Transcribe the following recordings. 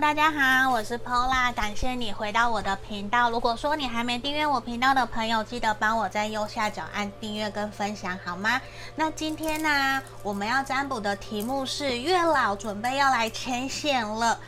大家好，我是 Pola，感谢你回到我的频道。如果说你还没订阅我频道的朋友，记得帮我在右下角按订阅跟分享，好吗？那今天呢，我们要占卜的题目是月老准备要来牵线了。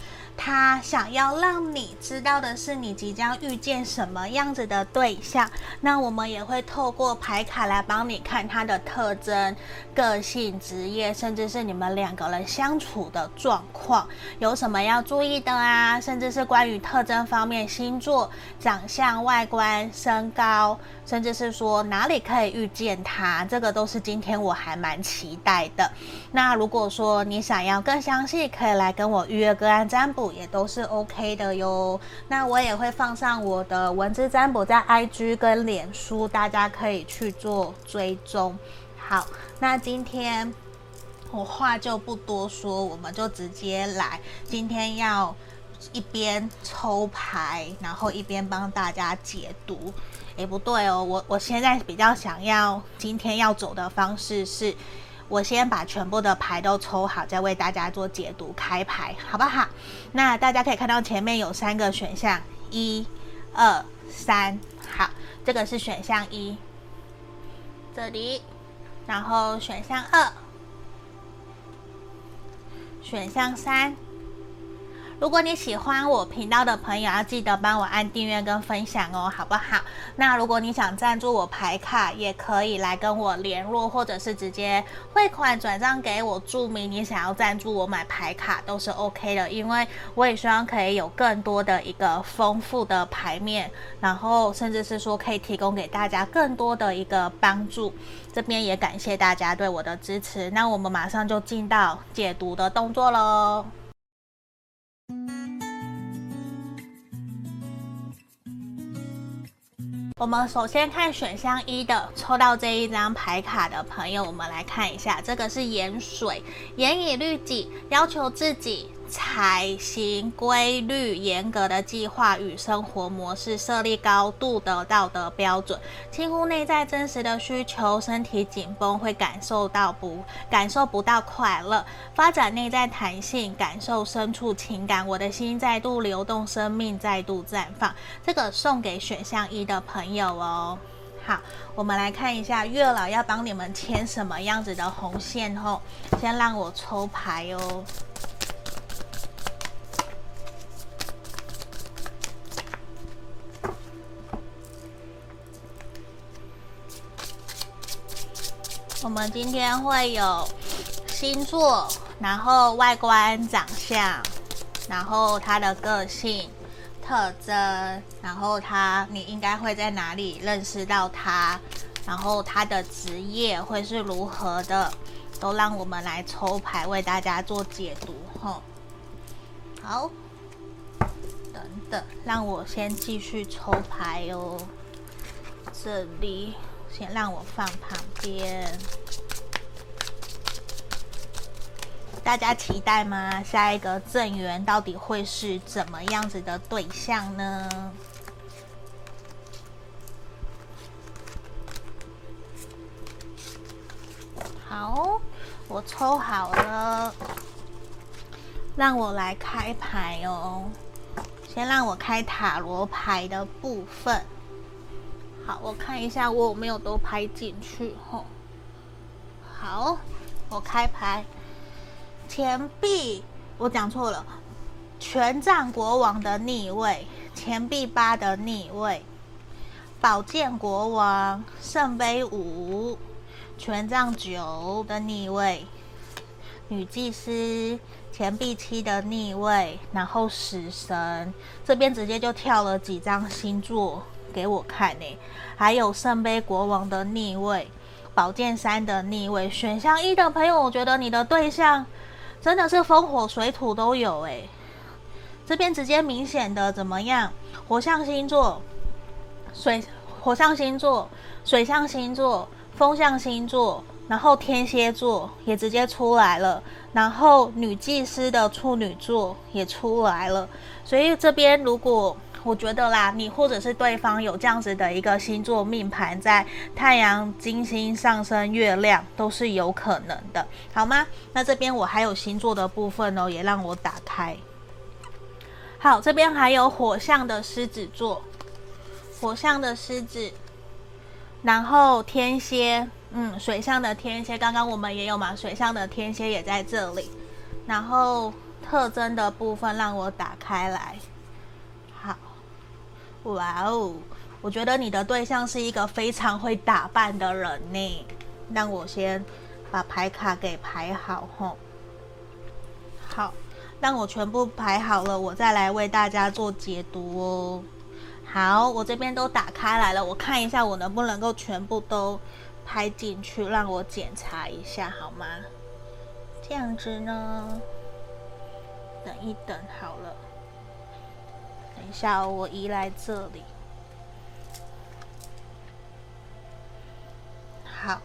他想要让你知道的是，你即将遇见什么样子的对象。那我们也会透过牌卡来帮你看他的特征、个性、职业，甚至是你们两个人相处的状况，有什么要注意的啊？甚至是关于特征方面，星座、长相、外观、身高，甚至是说哪里可以遇见他，这个都是今天我还蛮期待的。那如果说你想要更详细，可以来跟我预约个案占卜。也都是 OK 的哟。那我也会放上我的文字占卜在 IG 跟脸书，大家可以去做追踪。好，那今天我话就不多说，我们就直接来。今天要一边抽牌，然后一边帮大家解读。诶，不对哦，我我现在比较想要今天要走的方式是。我先把全部的牌都抽好，再为大家做解读开牌，好不好？那大家可以看到前面有三个选项，一、二、三。好，这个是选项一，这里，然后选项二，选项三。如果你喜欢我频道的朋友，要记得帮我按订阅跟分享哦，好不好？那如果你想赞助我牌卡，也可以来跟我联络，或者是直接汇款转账给我，注明你想要赞助我买牌卡都是 OK 的，因为我也希望可以有更多的一个丰富的牌面，然后甚至是说可以提供给大家更多的一个帮助。这边也感谢大家对我的支持，那我们马上就进到解读的动作喽。我们首先看选项一的，抽到这一张牌卡的朋友，我们来看一下，这个是盐水，盐以律己，要求自己。采行规律、严格的计划与生活模式，设立高度的道德标准，轻忽内在真实的需求，身体紧绷，会感受到不感受不到快乐。发展内在弹性，感受深处情感，我的心再度流动，生命再度绽放。这个送给选项一的朋友哦。好，我们来看一下月老要帮你们牵什么样子的红线哦。先让我抽牌哦。我们今天会有星座，然后外观长相，然后他的个性特征，然后他你应该会在哪里认识到他，然后他的职业会是如何的，都让我们来抽牌为大家做解读吼。好，等等，让我先继续抽牌哦，这里。先让我放旁边，大家期待吗？下一个正缘到底会是怎么样子的对象呢？好，我抽好了，让我来开牌哦。先让我开塔罗牌的部分。我看一下我有没有都拍进去吼。好，我开牌，钱币，我讲错了，权杖国王的逆位，钱币八的逆位，宝剑国王，圣杯五，权杖九的逆位，女祭司，钱币七的逆位，然后死神，这边直接就跳了几张星座。给我看呢，还有圣杯国王的逆位，宝剑三的逆位。选项一的朋友，我觉得你的对象真的是风火水土都有诶。这边直接明显的怎么样？火象星座、水火象星座、水象星座、风象星座，然后天蝎座也直接出来了，然后女祭司的处女座也出来了。所以这边如果我觉得啦，你或者是对方有这样子的一个星座命盘，在太阳、金星、上升、月亮都是有可能的，好吗？那这边我还有星座的部分哦，也让我打开。好，这边还有火象的狮子座，火象的狮子，然后天蝎，嗯，水象的天蝎，刚刚我们也有嘛，水象的天蝎也在这里。然后特征的部分让我打开来，哇哦，我觉得你的对象是一个非常会打扮的人呢。让我先把牌卡给排好吼，好，让我全部排好了，我再来为大家做解读哦。好，我这边都打开来了，我看一下我能不能够全部都拍进去，让我检查一下好吗？这样子呢，等一等好了，一下我移来这里，好。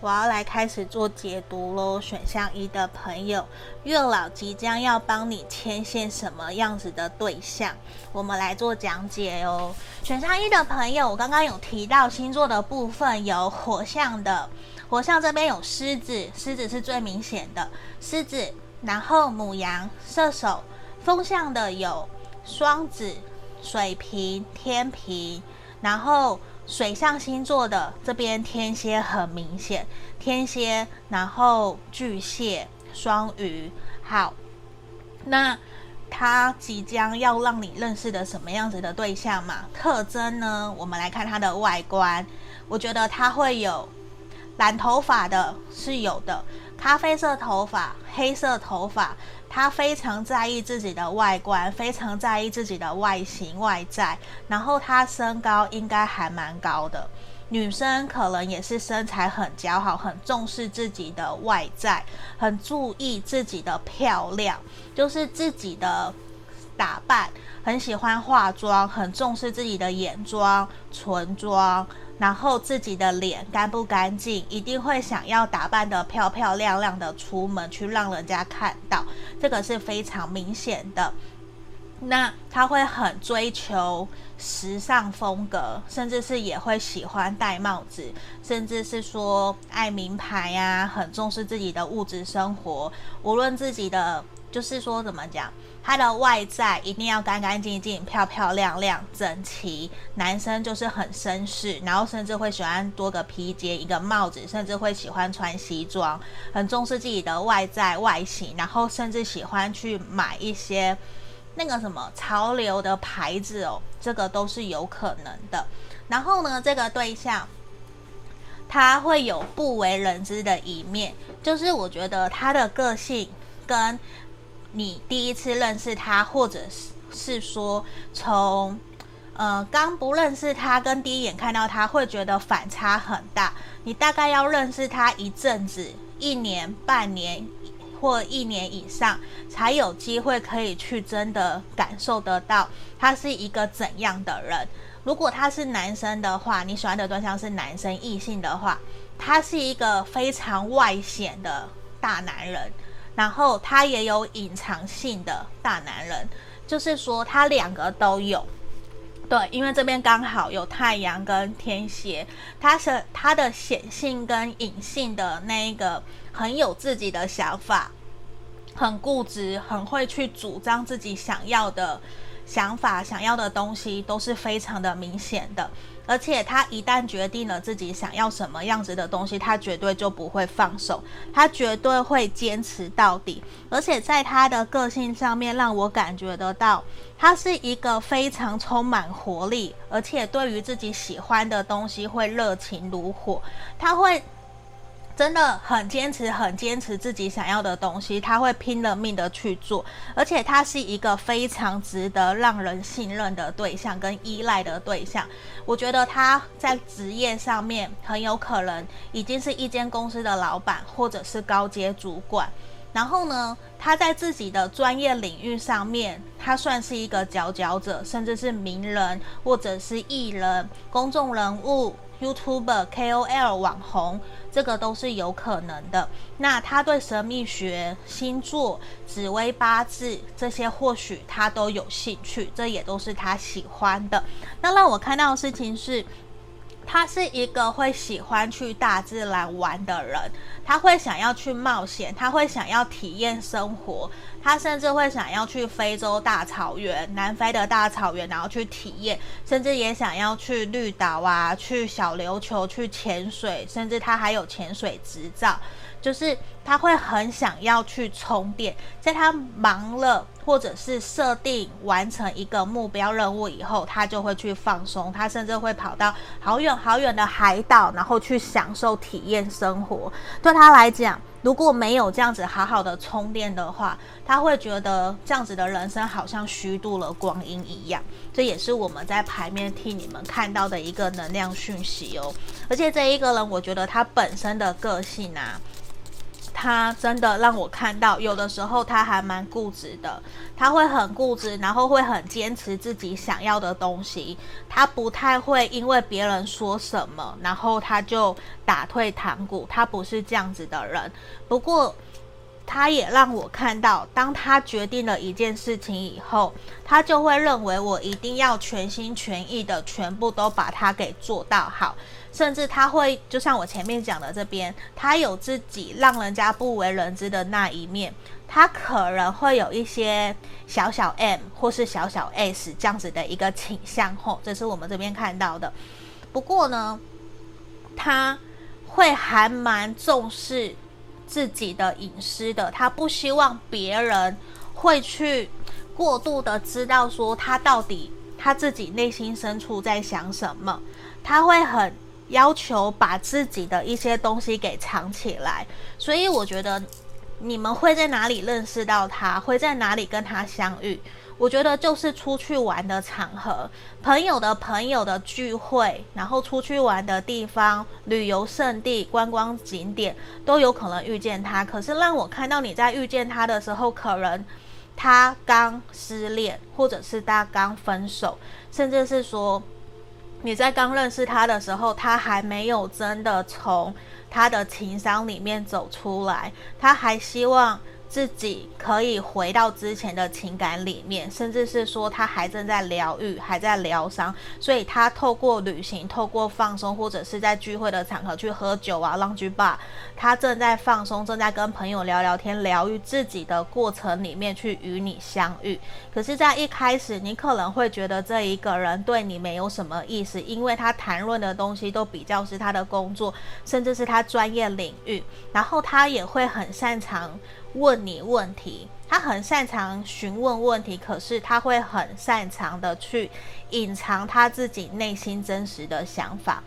我要来开始做解读喽。选项一的朋友，月老即将要帮你牵线什么样子的对象？我们来做讲解哦。选项一的朋友，我刚刚有提到星座的部分有火象的，火象这边有狮子，狮子是最明显的狮子，然后母羊、射手，风象的有双子、水瓶、天秤，然后。水象星座的这边天蝎很明显，天蝎，然后巨蟹、双鱼，好，那他即将要让你认识的什么样子的对象嘛？特征呢？我们来看他的外观，我觉得他会有染头发的，是有的，咖啡色头发、黑色头发。他非常在意自己的外观，非常在意自己的外形外在，然后他身高应该还蛮高的。女生可能也是身材很姣好，很重视自己的外在，很注意自己的漂亮，就是自己的打扮，很喜欢化妆，很重视自己的眼妆、唇妆。然后自己的脸干不干净，一定会想要打扮得漂漂亮亮的出门去让人家看到，这个是非常明显的。那他会很追求时尚风格，甚至是也会喜欢戴帽子，甚至是说爱名牌呀，很重视自己的物质生活，无论自己的。就是说，怎么讲？他的外在一定要干干净净、漂漂亮亮、整齐。男生就是很绅士，然后甚至会喜欢多个披肩、一个帽子，甚至会喜欢穿西装，很重视自己的外在外形，然后甚至喜欢去买一些那个什么潮流的牌子哦，这个都是有可能的。然后呢，这个对象他会有不为人知的一面，就是我觉得他的个性跟。你第一次认识他，或者是是说从呃刚不认识他，跟第一眼看到他会觉得反差很大。你大概要认识他一阵子，一年、半年或一年以上，才有机会可以去真的感受得到他是一个怎样的人。如果他是男生的话，你喜欢的对象是男生异性的话，他是一个非常外显的大男人。然后他也有隐藏性的大男人，就是说他两个都有，对，因为这边刚好有太阳跟天蝎，他是他的显性跟隐性的那一个很有自己的想法，很固执，很会去主张自己想要的想法，想要的东西都是非常的明显的。而且他一旦决定了自己想要什么样子的东西，他绝对就不会放手，他绝对会坚持到底。而且在他的个性上面，让我感觉得到，他是一个非常充满活力，而且对于自己喜欢的东西会热情如火，他会。真的很坚持，很坚持自己想要的东西，他会拼了命的去做，而且他是一个非常值得让人信任的对象跟依赖的对象。我觉得他在职业上面很有可能已经是一间公司的老板，或者是高阶主管。然后呢，他在自己的专业领域上面，他算是一个佼佼者，甚至是名人，或者是艺人、公众人物。YouTuber、KOL、网红，这个都是有可能的。那他对神秘学、星座、紫微八字这些，或许他都有兴趣，这也都是他喜欢的。那让我看到的事情是，他是一个会喜欢去大自然玩的人，他会想要去冒险，他会想要体验生活，他甚至会想要去非洲大草原、南非的大草原，然后去体验，甚至也想要去绿岛啊，去小琉球去潜水，甚至他还有潜水执照。就是他会很想要去充电，在他忙了或者是设定完成一个目标任务以后，他就会去放松。他甚至会跑到好远好远的海岛，然后去享受体验生活。对他来讲，如果没有这样子好好的充电的话，他会觉得这样子的人生好像虚度了光阴一样。这也是我们在牌面替你们看到的一个能量讯息哦。而且这一个人，我觉得他本身的个性啊。他真的让我看到，有的时候他还蛮固执的，他会很固执，然后会很坚持自己想要的东西。他不太会因为别人说什么，然后他就打退堂鼓。他不是这样子的人。不过，他也让我看到，当他决定了一件事情以后，他就会认为我一定要全心全意的全部都把它给做到好。甚至他会，就像我前面讲的这边，他有自己让人家不为人知的那一面，他可能会有一些小小 M 或是小小 S 这样子的一个倾向吼，这是我们这边看到的。不过呢，他会还蛮重视自己的隐私的，他不希望别人会去过度的知道说他到底他自己内心深处在想什么，他会很。要求把自己的一些东西给藏起来，所以我觉得你们会在哪里认识到他，会在哪里跟他相遇？我觉得就是出去玩的场合，朋友的朋友的聚会，然后出去玩的地方、旅游胜地、观光景点都有可能遇见他。可是让我看到你在遇见他的时候，可能他刚失恋，或者是他刚分手，甚至是说。你在刚认识他的时候，他还没有真的从他的情商里面走出来，他还希望。自己可以回到之前的情感里面，甚至是说他还正在疗愈，还在疗伤，所以他透过旅行、透过放松，或者是在聚会的场合去喝酒啊、lounge bar，他正在放松，正在跟朋友聊聊天、疗愈自己的过程里面去与你相遇。可是，在一开始，你可能会觉得这一个人对你没有什么意思，因为他谈论的东西都比较是他的工作，甚至是他专业领域，然后他也会很擅长。问你问题，他很擅长询问问题，可是他会很擅长的去隐藏他自己内心真实的想法。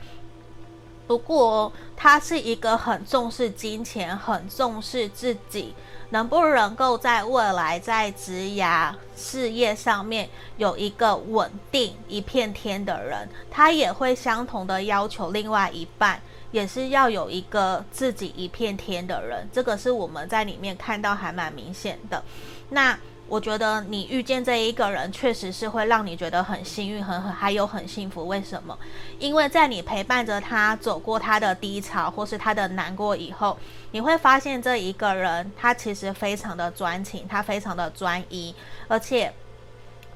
不过，他是一个很重视金钱、很重视自己能不能够在未来在职涯事业上面有一个稳定一片天的人。他也会相同的要求另外一半。也是要有一个自己一片天的人，这个是我们在里面看到还蛮明显的。那我觉得你遇见这一个人，确实是会让你觉得很幸运，很很还有很幸福。为什么？因为在你陪伴着他走过他的低潮或是他的难过以后，你会发现这一个人他其实非常的专情，他非常的专一，而且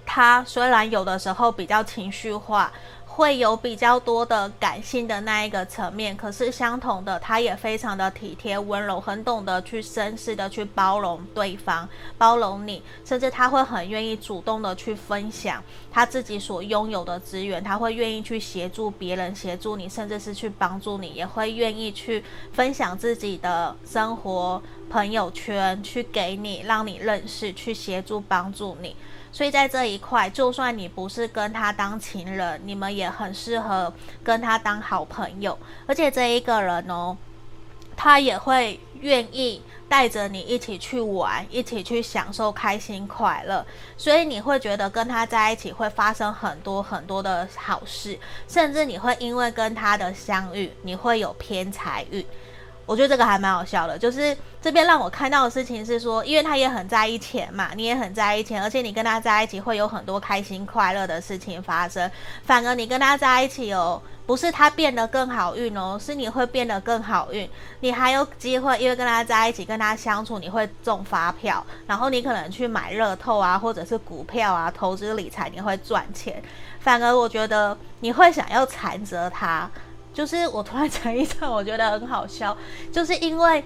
他虽然有的时候比较情绪化。会有比较多的感性的那一个层面，可是相同的，他也非常的体贴温柔，很懂得去绅士的去包容对方，包容你，甚至他会很愿意主动的去分享他自己所拥有的资源，他会愿意去协助别人，协助你，甚至是去帮助你，也会愿意去分享自己的生活朋友圈，去给你，让你认识，去协助帮助你。所以在这一块，就算你不是跟他当情人，你们也很适合跟他当好朋友。而且这一个人哦，他也会愿意带着你一起去玩，一起去享受开心快乐。所以你会觉得跟他在一起会发生很多很多的好事，甚至你会因为跟他的相遇，你会有偏财运。我觉得这个还蛮好笑的，就是这边让我看到的事情是说，因为他也很在意钱嘛，你也很在意钱，而且你跟他在一起会有很多开心快乐的事情发生。反而你跟他在一起哦，不是他变得更好运哦，是你会变得更好运。你还有机会，因为跟他在一起，跟他相处，你会中发票，然后你可能去买乐透啊，或者是股票啊，投资理财，你会赚钱。反而我觉得你会想要缠着他。就是我突然讲一讲，我觉得很好笑，就是因为。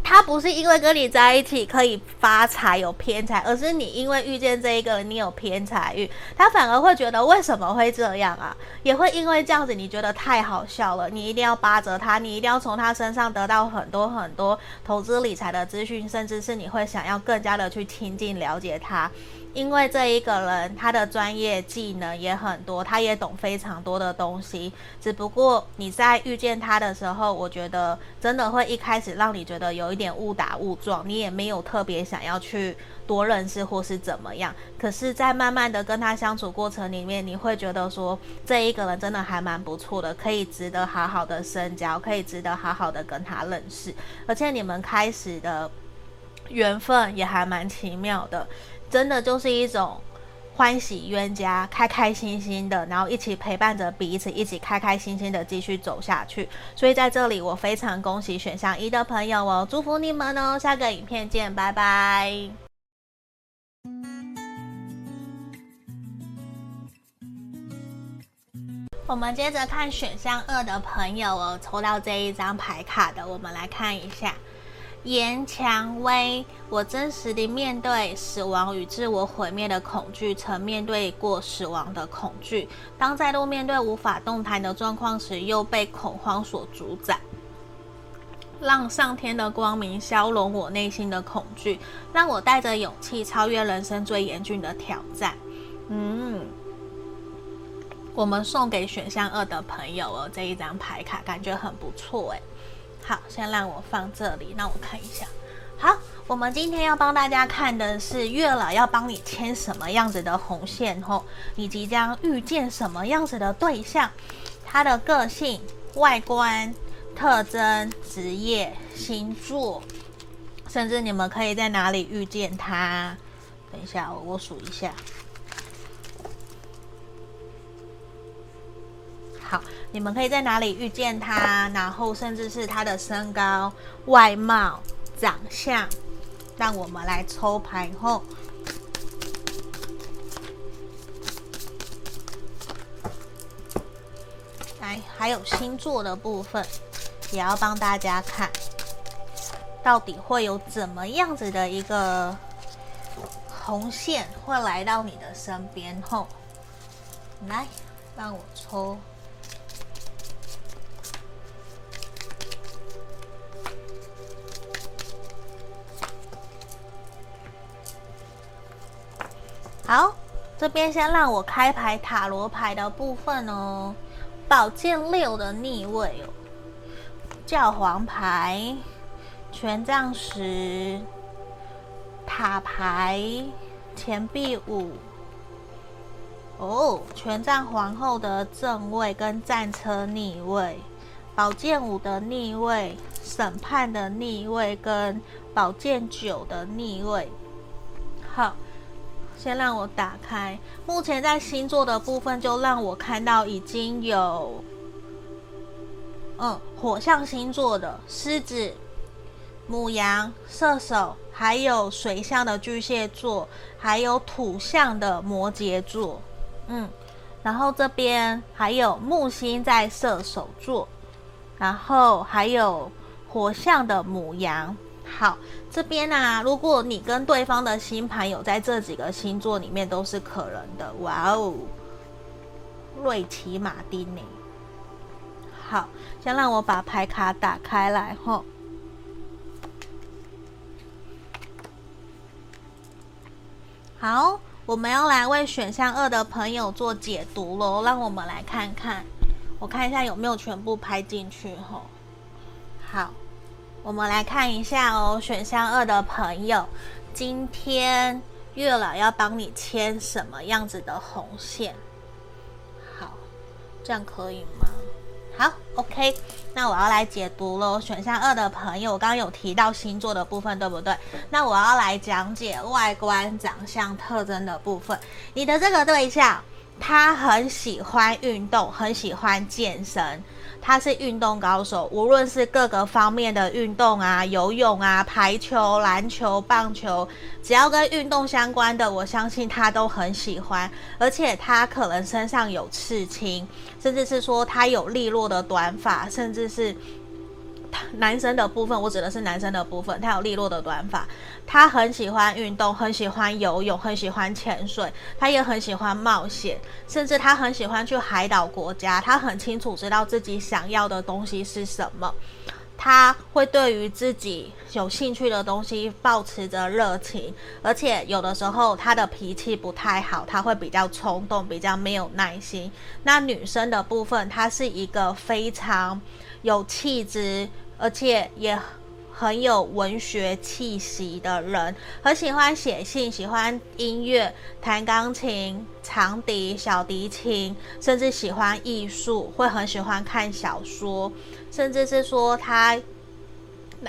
他不是因为跟你在一起可以发财有偏财，而是你因为遇见这一个人，你有偏财运，他反而会觉得为什么会这样啊？也会因为这样子，你觉得太好笑了，你一定要巴着他，你一定要从他身上得到很多很多投资理财的资讯，甚至是你会想要更加的去亲近了解他。因为这一个人，他的专业技能也很多，他也懂非常多的东西。只不过你在遇见他的时候，我觉得真的会一开始让你觉得有一点误打误撞，你也没有特别想要去多认识或是怎么样。可是，在慢慢的跟他相处过程里面，你会觉得说，这一个人真的还蛮不错的，可以值得好好的深交，可以值得好好的跟他认识。而且你们开始的缘分也还蛮奇妙的。真的就是一种欢喜冤家，开开心心的，然后一起陪伴着彼此，一起开开心心的继续走下去。所以在这里，我非常恭喜选项一的朋友哦，祝福你们哦！下个影片见，拜拜。我们接着看选项二的朋友哦，抽到这一张牌卡的，我们来看一下。严蔷薇，我真实地面对死亡与自我毁灭的恐惧，曾面对过死亡的恐惧。当再度面对无法动弹的状况时，又被恐慌所主宰。让上天的光明消融我内心的恐惧，让我带着勇气超越人生最严峻的挑战。嗯，我们送给选项二的朋友哦，这一张牌卡感觉很不错诶。好，先让我放这里，让我看一下。好，我们今天要帮大家看的是月老要帮你牵什么样子的红线后，你即将遇见什么样子的对象，他的个性、外观特征、职业、星座，甚至你们可以在哪里遇见他。等一下，我我数一下。好，你们可以在哪里遇见他？然后甚至是他的身高、外貌、长相，让我们来抽牌后，来还有星座的部分，也要帮大家看，到底会有怎么样子的一个红线会来到你的身边后，来让我抽。好，这边先让我开牌塔罗牌的部分哦。宝剑六的逆位哦，教皇牌、权杖十、塔牌、钱币五。哦，权杖皇后的正位跟战车逆位，宝剑五的逆位，审判的逆位跟宝剑九的逆位。好。先让我打开，目前在星座的部分就让我看到已经有，嗯，火象星座的狮子、母羊、射手，还有水象的巨蟹座，还有土象的摩羯座，嗯，然后这边还有木星在射手座，然后还有火象的母羊。好，这边呢、啊，如果你跟对方的星盘有在这几个星座里面，都是可能的。哇哦，瑞奇马丁尼。好，先让我把牌卡打开来吼。好，我们要来为选项二的朋友做解读喽。让我们来看看，我看一下有没有全部拍进去吼。好。我们来看一下哦，选项二的朋友，今天月老要帮你牵什么样子的红线？好，这样可以吗？好，OK，那我要来解读喽。选项二的朋友，我刚刚有提到星座的部分，对不对？那我要来讲解外观、长相特征的部分。你的这个对象，他很喜欢运动，很喜欢健身。他是运动高手，无论是各个方面的运动啊，游泳啊、排球、篮球、棒球，只要跟运动相关的，我相信他都很喜欢。而且他可能身上有刺青，甚至是说他有利落的短发，甚至是。男生的部分，我指的是男生的部分，他有利落的短发，他很喜欢运动，很喜欢游泳，很喜欢潜水，他也很喜欢冒险，甚至他很喜欢去海岛国家，他很清楚知道自己想要的东西是什么，他会对于自己有兴趣的东西保持着热情，而且有的时候他的脾气不太好，他会比较冲动，比较没有耐心。那女生的部分，她是一个非常。有气质，而且也很有文学气息的人，很喜欢写信，喜欢音乐，弹钢琴、长笛、小提琴，甚至喜欢艺术，会很喜欢看小说，甚至是说他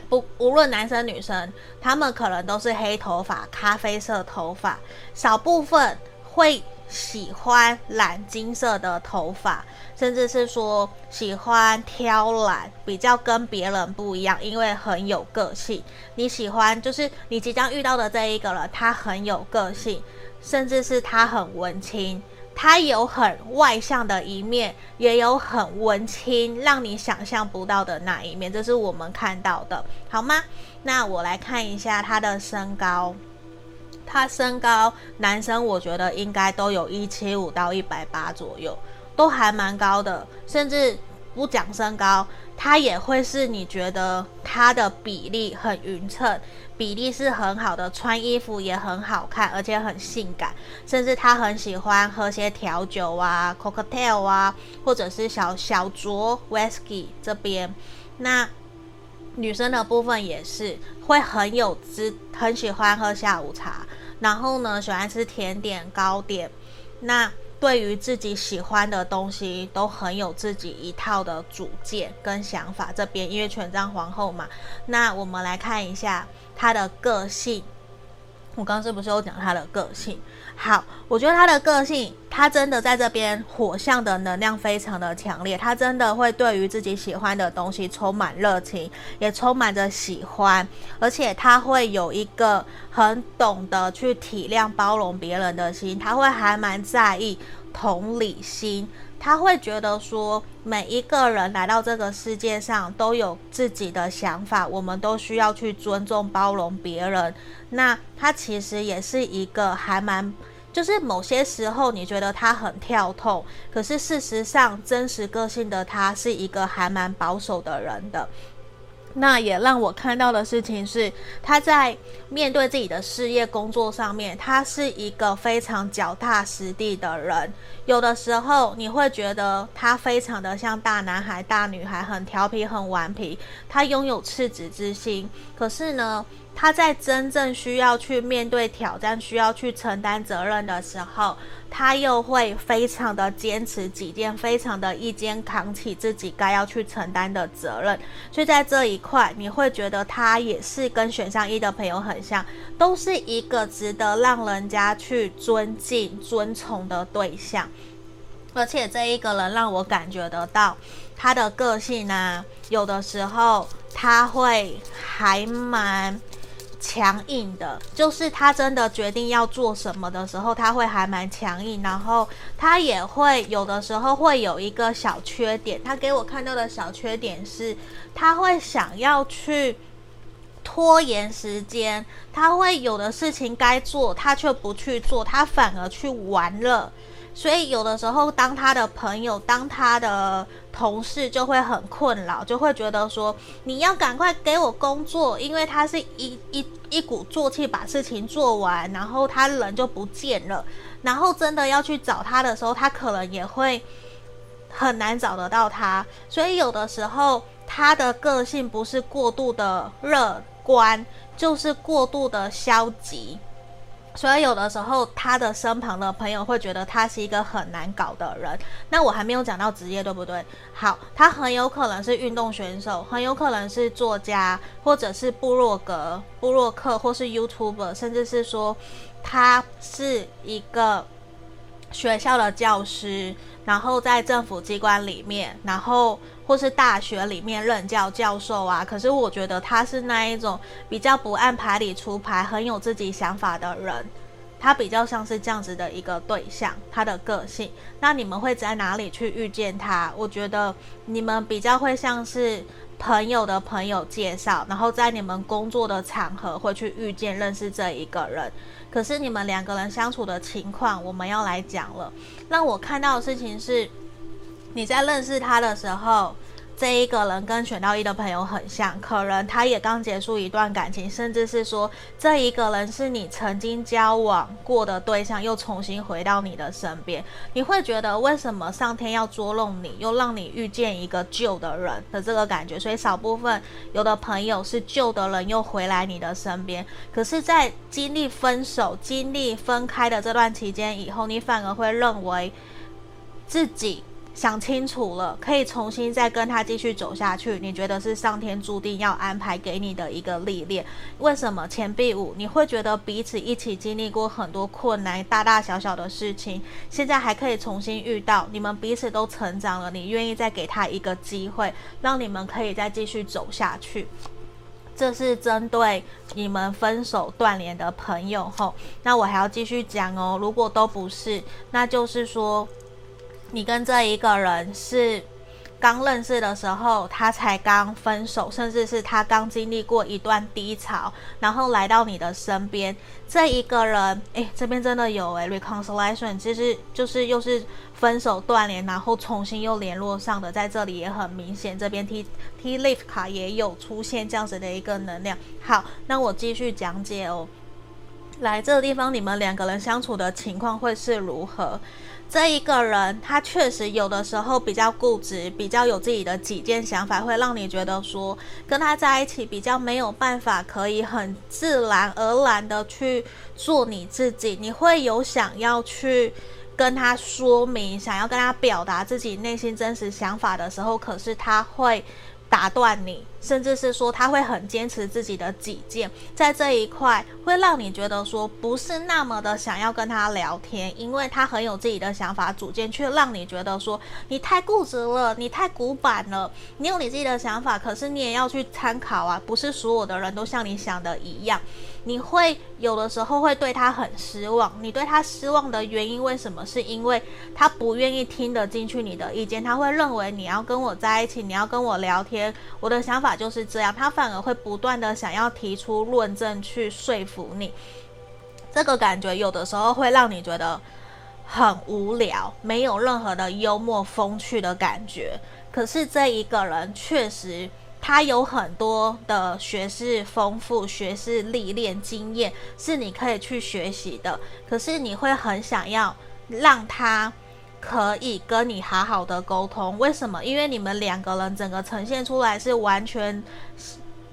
不无论男生女生，他们可能都是黑头发、咖啡色头发，少部分会。喜欢染金色的头发，甚至是说喜欢挑懒，比较跟别人不一样，因为很有个性。你喜欢就是你即将遇到的这一个人，他很有个性，甚至是他很文青，他有很外向的一面，也有很文青，让你想象不到的那一面，这是我们看到的，好吗？那我来看一下他的身高。他身高，男生我觉得应该都有一七五到一百八左右，都还蛮高的。甚至不讲身高，他也会是你觉得他的比例很匀称，比例是很好的，穿衣服也很好看，而且很性感。甚至他很喜欢喝些调酒啊，cocktail 啊，或者是小小酌 whisky 这边。那女生的部分也是会很有滋，很喜欢喝下午茶。然后呢，喜欢吃甜点、糕点。那对于自己喜欢的东西，都很有自己一套的主见跟想法。这边因为权杖皇后嘛，那我们来看一下她的个性。我刚刚是不是有讲她的个性？好，我觉得他的个性，他真的在这边火象的能量非常的强烈，他真的会对于自己喜欢的东西充满热情，也充满着喜欢，而且他会有一个很懂得去体谅包容别人的心，他会还蛮在意同理心。他会觉得说，每一个人来到这个世界上都有自己的想法，我们都需要去尊重、包容别人。那他其实也是一个还蛮，就是某些时候你觉得他很跳痛，可是事实上真实个性的他是一个还蛮保守的人的。那也让我看到的事情是，他在面对自己的事业工作上面，他是一个非常脚踏实地的人。有的时候你会觉得他非常的像大男孩、大女孩，很调皮、很顽皮。他拥有赤子之心，可是呢，他在真正需要去面对挑战、需要去承担责任的时候，他又会非常的坚持己见，非常的一肩扛起自己该要去承担的责任。所以在这一块，你会觉得他也是跟选项一的朋友很像，都是一个值得让人家去尊敬、尊崇的对象。而且这一个人让我感觉得到他的个性呢、有的时候他会还蛮。强硬的，就是他真的决定要做什么的时候，他会还蛮强硬，然后他也会有的时候会有一个小缺点。他给我看到的小缺点是，他会想要去拖延时间，他会有的事情该做，他却不去做，他反而去玩乐。所以有的时候，当他的朋友，当他的同事就会很困扰，就会觉得说，你要赶快给我工作，因为他是一一一鼓作气把事情做完，然后他人就不见了，然后真的要去找他的时候，他可能也会很难找得到他。所以有的时候，他的个性不是过度的乐观，就是过度的消极。所以有的时候，他的身旁的朋友会觉得他是一个很难搞的人。那我还没有讲到职业，对不对？好，他很有可能是运动选手，很有可能是作家，或者是部落格、部落客，或是 YouTuber，甚至是说他是一个学校的教师，然后在政府机关里面，然后或是大学里面任教教授啊。可是我觉得他是那一种比较不按牌理出牌，很有自己想法的人。他比较像是这样子的一个对象，他的个性。那你们会在哪里去遇见他？我觉得你们比较会像是朋友的朋友介绍，然后在你们工作的场合会去遇见、认识这一个人。可是你们两个人相处的情况，我们要来讲了。让我看到的事情是，你在认识他的时候。这一个人跟选到一的朋友很像，可能他也刚结束一段感情，甚至是说这一个人是你曾经交往过的对象，又重新回到你的身边，你会觉得为什么上天要捉弄你，又让你遇见一个旧的人的这个感觉？所以少部分有的朋友是旧的人又回来你的身边，可是，在经历分手、经历分开的这段期间以后，你反而会认为自己。想清楚了，可以重新再跟他继续走下去。你觉得是上天注定要安排给你的一个历练？为什么钱币五你会觉得彼此一起经历过很多困难，大大小小的事情，现在还可以重新遇到，你们彼此都成长了，你愿意再给他一个机会，让你们可以再继续走下去？这是针对你们分手断联的朋友吼。那我还要继续讲哦。如果都不是，那就是说。你跟这一个人是刚认识的时候，他才刚分手，甚至是他刚经历过一段低潮，然后来到你的身边。这一个人，诶，这边真的有诶，reconciliation，其实就是又是分手断联，然后重新又联络上的，在这里也很明显。这边 T T Leaf 卡也有出现这样子的一个能量。好，那我继续讲解哦。来这个地方，你们两个人相处的情况会是如何？这一个人，他确实有的时候比较固执，比较有自己的己见想法，会让你觉得说跟他在一起比较没有办法，可以很自然而然的去做你自己。你会有想要去跟他说明，想要跟他表达自己内心真实想法的时候，可是他会。打断你，甚至是说他会很坚持自己的己见，在这一块会让你觉得说不是那么的想要跟他聊天，因为他很有自己的想法主见，却让你觉得说你太固执了，你太古板了，你有你自己的想法，可是你也要去参考啊，不是所有的人都像你想的一样。你会有的时候会对他很失望，你对他失望的原因为什么？是因为他不愿意听得进去你的意见，他会认为你要跟我在一起，你要跟我聊天，我的想法就是这样，他反而会不断的想要提出论证去说服你。这个感觉有的时候会让你觉得很无聊，没有任何的幽默风趣的感觉。可是这一个人确实。他有很多的学识丰富、学识历练、经验，是你可以去学习的。可是你会很想要让他可以跟你好好的沟通，为什么？因为你们两个人整个呈现出来是完全。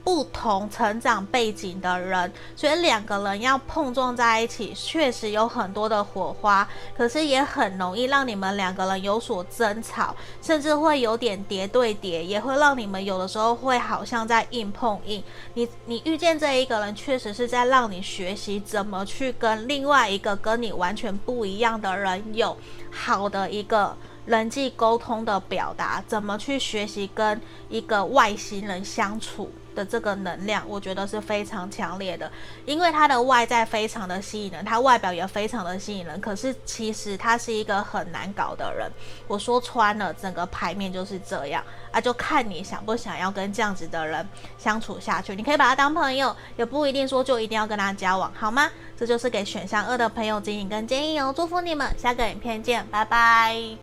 不同成长背景的人，所以两个人要碰撞在一起，确实有很多的火花，可是也很容易让你们两个人有所争吵，甚至会有点叠对叠，也会让你们有的时候会好像在硬碰硬。你你遇见这一个人，确实是在让你学习怎么去跟另外一个跟你完全不一样的人有好的一个人际沟通的表达，怎么去学习跟一个外星人相处。的这个能量，我觉得是非常强烈的，因为他的外在非常的吸引人，他外表也非常的吸引人。可是其实他是一个很难搞的人，我说穿了，整个牌面就是这样啊，就看你想不想要跟这样子的人相处下去。你可以把他当朋友，也不一定说就一定要跟他交往，好吗？这就是给选项二的朋友指引跟建议哦。祝福你们，下个影片见，拜拜。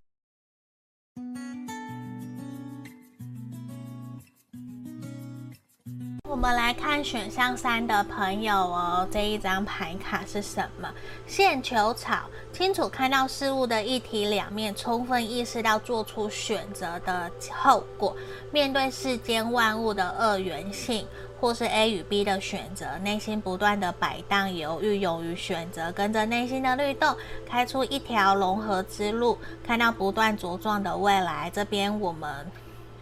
我们来看选项三的朋友哦，这一张牌卡是什么？线球草，清楚看到事物的一体两面，充分意识到做出选择的后果，面对世间万物的二元性，或是 A 与 B 的选择，内心不断的摆荡犹豫，勇于选择，跟着内心的律动，开出一条融合之路，看到不断茁壮的未来。这边我们。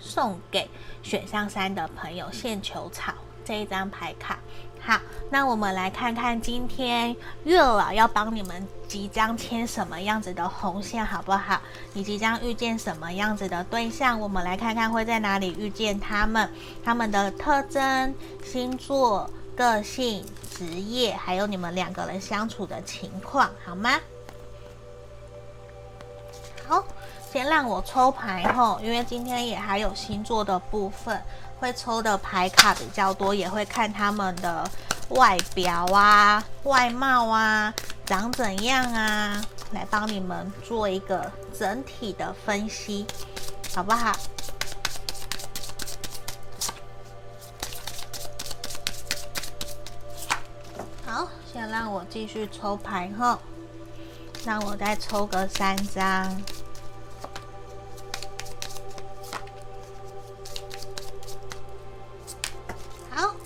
送给选项三的朋友，线球草。这一张牌卡。好，那我们来看看今天月老要帮你们即将牵什么样子的红线，好不好？你即将遇见什么样子的对象？我们来看看会在哪里遇见他们，他们的特征、星座、个性、职业，还有你们两个人相处的情况，好吗？好，先让我抽牌后，因为今天也还有星座的部分。会抽的牌卡比较多，也会看他们的外表啊、外貌啊、长怎样啊，来帮你们做一个整体的分析，好不好？好，先让我继续抽牌后，让我再抽个三张。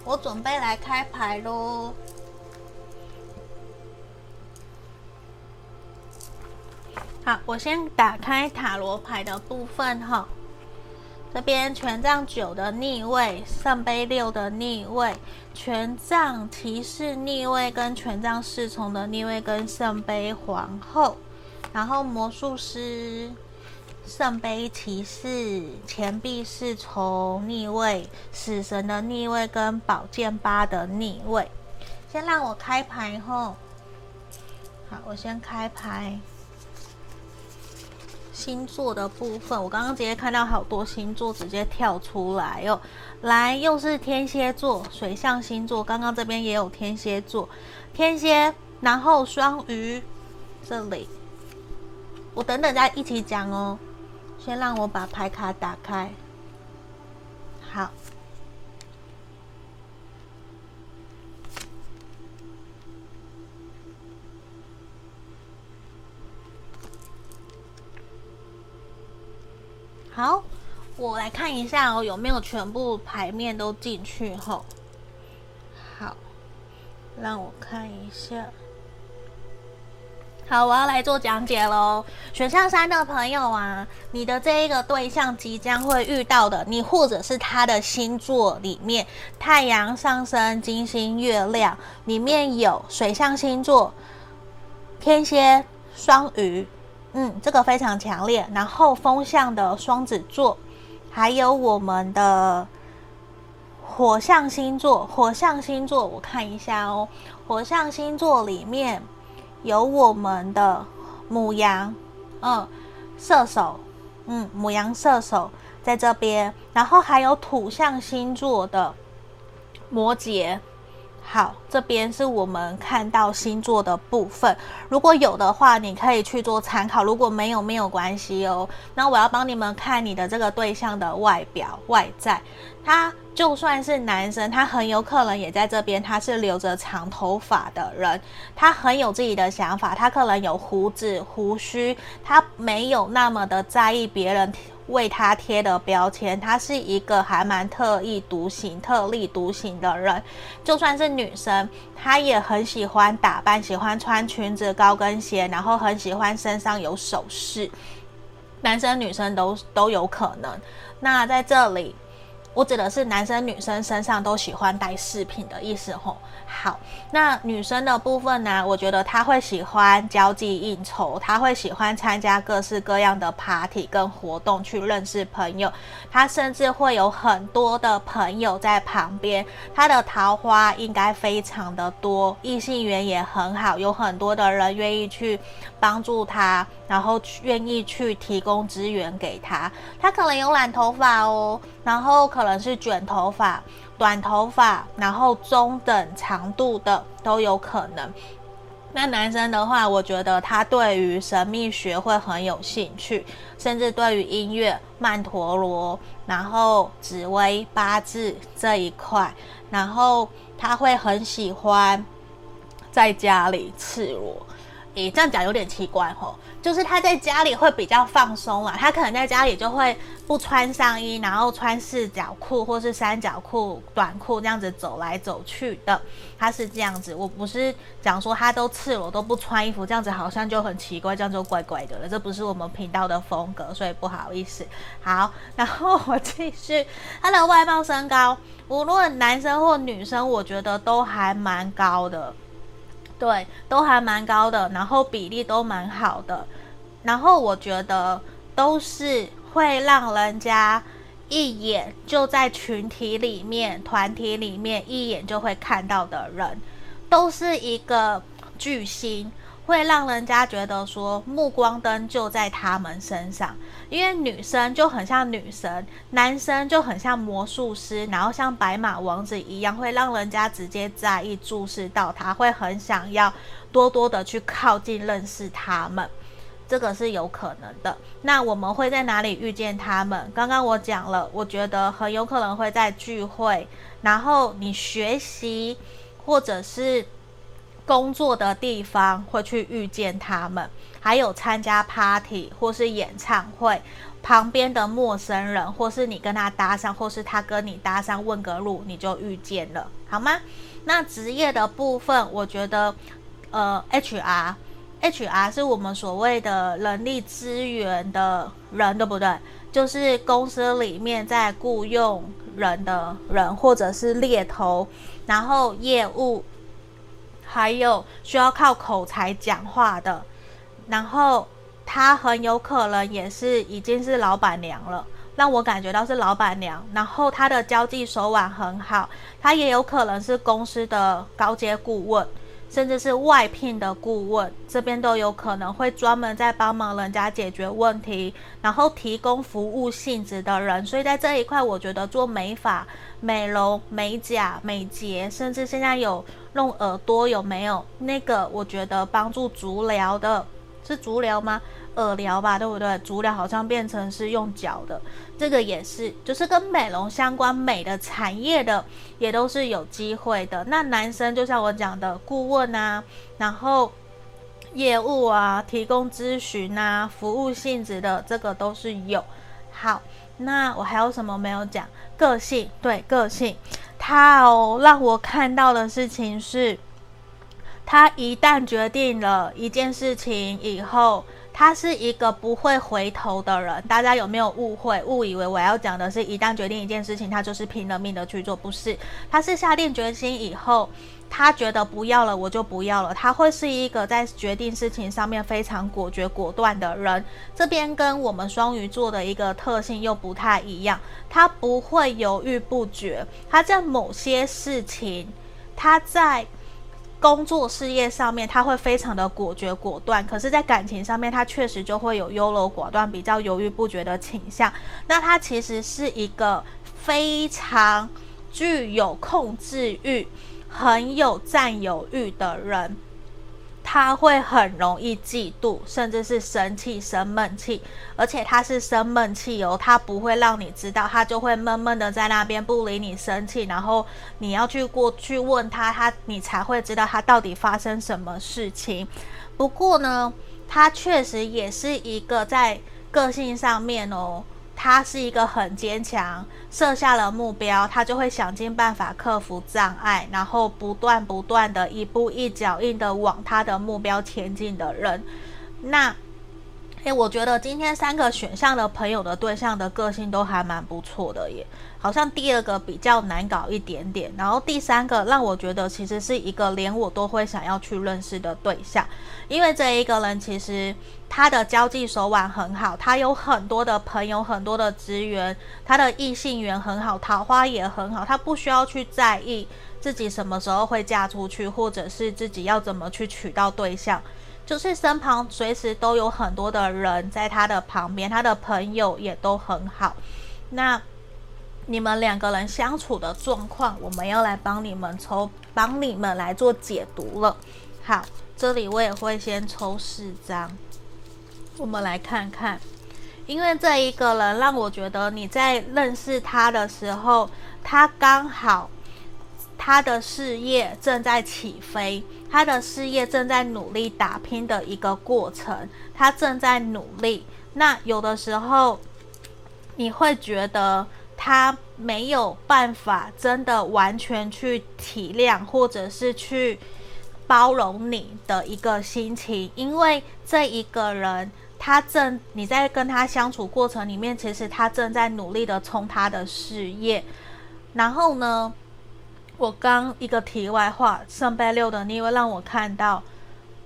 我准备来开牌喽。好，我先打开塔罗牌的部分哈。这边权杖九的逆位，圣杯六的逆位，权杖骑士逆位，跟权杖侍从的逆位，跟圣杯皇后，然后魔术师。圣杯骑士、钱币侍从逆位、死神的逆位跟宝剑八的逆位，先让我开牌吼。好，我先开牌。星座的部分，我刚刚直接看到好多星座直接跳出来哟。来，又是天蝎座，水象星座。刚刚这边也有天蝎座，天蝎，然后双鱼，这里。我等等再一起讲哦。先让我把牌卡打开。好，好，我来看一下哦，有没有全部牌面都进去后。好，让我看一下。好，我要来做讲解喽。选项三的朋友啊，你的这一个对象即将会遇到的，你或者是他的星座里面，太阳、上升、金星、月亮里面有水象星座，天蝎、双鱼，嗯，这个非常强烈。然后风象的双子座，还有我们的火象星座，火象星座我看一下哦，火象星座里面。有我们的母羊，嗯，射手，嗯，母羊射手在这边，然后还有土象星座的摩羯。好，这边是我们看到星座的部分。如果有的话，你可以去做参考；如果没有，没有关系哦。那我要帮你们看你的这个对象的外表、外在。他就算是男生，他很有可能也在这边。他是留着长头发的人，他很有自己的想法，他可能有胡子、胡须，他没有那么的在意别人为他贴的标签。他是一个还蛮特立独行、特立独行的人。就算是女生，她也很喜欢打扮，喜欢穿裙子、高跟鞋，然后很喜欢身上有首饰。男生女生都都有可能。那在这里。我指的是男生女生身上都喜欢带饰品的意思吼。好，那女生的部分呢？我觉得她会喜欢交际应酬，她会喜欢参加各式各样的 party 跟活动去认识朋友。她甚至会有很多的朋友在旁边，她的桃花应该非常的多，异性缘也很好，有很多的人愿意去帮助她，然后愿意去提供资源给她。她可能有染头发哦，然后可能是卷头发。短头发，然后中等长度的都有可能。那男生的话，我觉得他对于神秘学会很有兴趣，甚至对于音乐、曼陀罗，然后紫微八字这一块，然后他会很喜欢在家里赤裸。诶，这样讲有点奇怪吼，就是他在家里会比较放松啦，他可能在家里就会不穿上衣，然后穿四角裤或是三角裤、短裤这样子走来走去的，他是这样子。我不是讲说他都赤裸都不穿衣服，这样子好像就很奇怪，这样就怪怪的了，这不是我们频道的风格，所以不好意思。好，然后我继续，他的外貌身高，无论男生或女生，我觉得都还蛮高的。对，都还蛮高的，然后比例都蛮好的，然后我觉得都是会让人家一眼就在群体里面、团体里面一眼就会看到的人，都是一个巨星。会让人家觉得说目光灯就在他们身上，因为女生就很像女神，男生就很像魔术师，然后像白马王子一样，会让人家直接在意、注视到他，会很想要多多的去靠近、认识他们，这个是有可能的。那我们会在哪里遇见他们？刚刚我讲了，我觉得很有可能会在聚会，然后你学习，或者是。工作的地方会去遇见他们，还有参加 party 或是演唱会，旁边的陌生人，或是你跟他搭讪，或是他跟你搭讪问个路，你就遇见了，好吗？那职业的部分，我觉得，呃，HR，HR 是我们所谓的人力资源的人，对不对？就是公司里面在雇佣人的人，或者是猎头，然后业务。还有需要靠口才讲话的，然后他很有可能也是已经是老板娘了，让我感觉到是老板娘。然后他的交际手腕很好，他也有可能是公司的高阶顾问，甚至是外聘的顾问，这边都有可能会专门在帮忙人家解决问题，然后提供服务性质的人。所以在这一块，我觉得做美发、美容、美甲、美睫，甚至现在有。弄耳朵有没有那个？我觉得帮助足疗的，是足疗吗？耳疗吧，对不对？足疗好像变成是用脚的，这个也是，就是跟美容相关美的产业的，也都是有机会的。那男生就像我讲的顾问啊，然后业务啊，提供咨询啊，服务性质的，这个都是有。好，那我还有什么没有讲？个性，对，个性。他哦，让我看到的事情是，他一旦决定了一件事情以后，他是一个不会回头的人。大家有没有误会、误以为我要讲的是一旦决定一件事情，他就是拼了命的去做？不是，他是下定决心以后，他觉得不要了，我就不要了。他会是一个在决定事情上面非常果决果断的人。这边跟我们双鱼座的一个特性又不太一样，他不会犹豫不决。他在某些事情，他在工作事业上面，他会非常的果决果断。可是，在感情上面，他确实就会有优柔寡断、比较犹豫不决的倾向。那他其实是一个非常具有控制欲。很有占有欲的人，他会很容易嫉妒，甚至是生气、生闷气，而且他是生闷气哦，他不会让你知道，他就会闷闷的在那边不理你生气，然后你要去过去问他，他你才会知道他到底发生什么事情。不过呢，他确实也是一个在个性上面哦。他是一个很坚强，设下了目标，他就会想尽办法克服障碍，然后不断不断的一步一脚印的往他的目标前进的人。那，诶，我觉得今天三个选项的朋友的对象的个性都还蛮不错的耶。好像第二个比较难搞一点点，然后第三个让我觉得其实是一个连我都会想要去认识的对象，因为这一个人其实他的交际手腕很好，他有很多的朋友，很多的资源，他的异性缘很好，桃花也很好，他不需要去在意自己什么时候会嫁出去，或者是自己要怎么去娶到对象，就是身旁随时都有很多的人在他的旁边，他的朋友也都很好，那。你们两个人相处的状况，我们要来帮你们抽，帮你们来做解读了。好，这里我也会先抽四张，我们来看看。因为这一个人让我觉得你在认识他的时候，他刚好他的事业正在起飞，他的事业正在努力打拼的一个过程，他正在努力。那有的时候你会觉得他没有办法真的完全去体谅，或者是去包容你的一个心情，因为这一个人他正你在跟他相处过程里面，其实他正在努力的冲他的事业，然后呢，我刚一个题外话，圣杯六的逆位让我看到，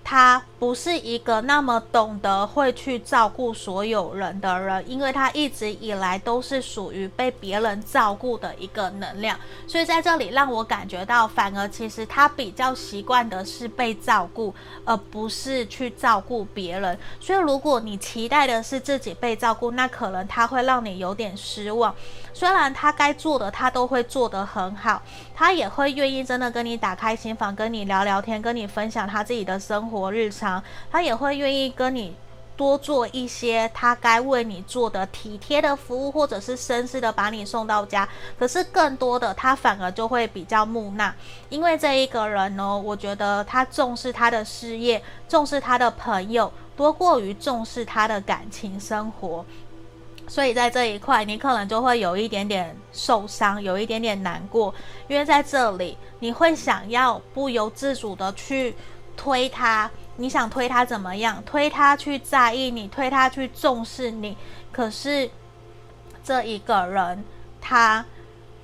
他不是一个那么懂得会去照顾所有人的人，因为他一直以来都是属于被别人照顾的一个能量，所以在这里让我感觉到，反而其实他比较习惯的是被照顾，而不是去照顾别人。所以如果你期待的是自己被照顾，那可能他会让你有点失望。虽然他该做的他都会做得很好，他也会愿意真的跟你打开心房，跟你聊聊天，跟你分享他自己的生活日常，他也会愿意跟你多做一些他该为你做的体贴的服务，或者是绅士的把你送到家。可是更多的他反而就会比较木讷，因为这一个人呢，我觉得他重视他的事业，重视他的朋友，多过于重视他的感情生活。所以在这一块，你可能就会有一点点受伤，有一点点难过，因为在这里，你会想要不由自主的去推他，你想推他怎么样？推他去在意你，推他去重视你。可是这一个人，他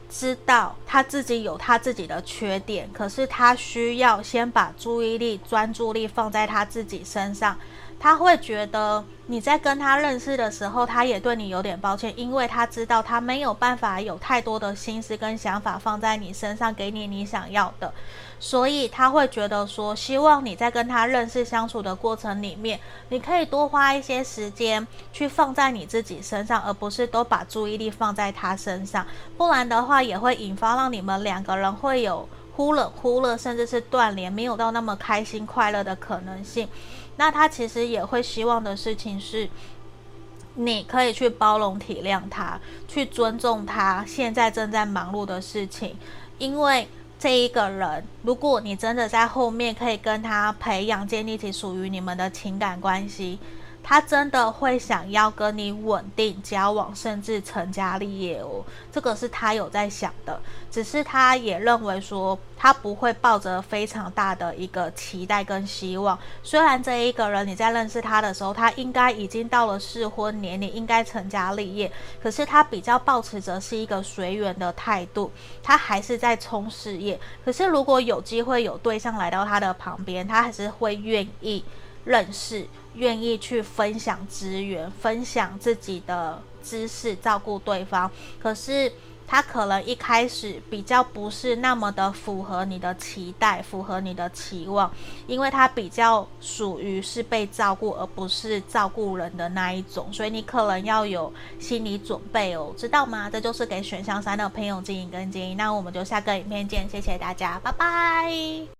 知道他自己有他自己的缺点，可是他需要先把注意力、专注力放在他自己身上。他会觉得你在跟他认识的时候，他也对你有点抱歉，因为他知道他没有办法有太多的心思跟想法放在你身上，给你你想要的，所以他会觉得说，希望你在跟他认识相处的过程里面，你可以多花一些时间去放在你自己身上，而不是都把注意力放在他身上，不然的话也会引发让你们两个人会有忽冷忽热，甚至是断联，没有到那么开心快乐的可能性。那他其实也会希望的事情是，你可以去包容体谅他，去尊重他现在正在忙碌的事情，因为这一个人，如果你真的在后面可以跟他培养建立起属于你们的情感关系。他真的会想要跟你稳定交往，甚至成家立业哦。这个是他有在想的，只是他也认为说，他不会抱着非常大的一个期待跟希望。虽然这一个人你在认识他的时候，他应该已经到了适婚年龄，应该成家立业，可是他比较抱持着是一个随缘的态度，他还是在冲事业。可是如果有机会有对象来到他的旁边，他还是会愿意认识。愿意去分享资源，分享自己的知识，照顾对方。可是他可能一开始比较不是那么的符合你的期待，符合你的期望，因为他比较属于是被照顾，而不是照顾人的那一种。所以你可能要有心理准备哦，知道吗？这就是给选项三的朋友建议跟建议。那我们就下个影片见，谢谢大家，拜拜。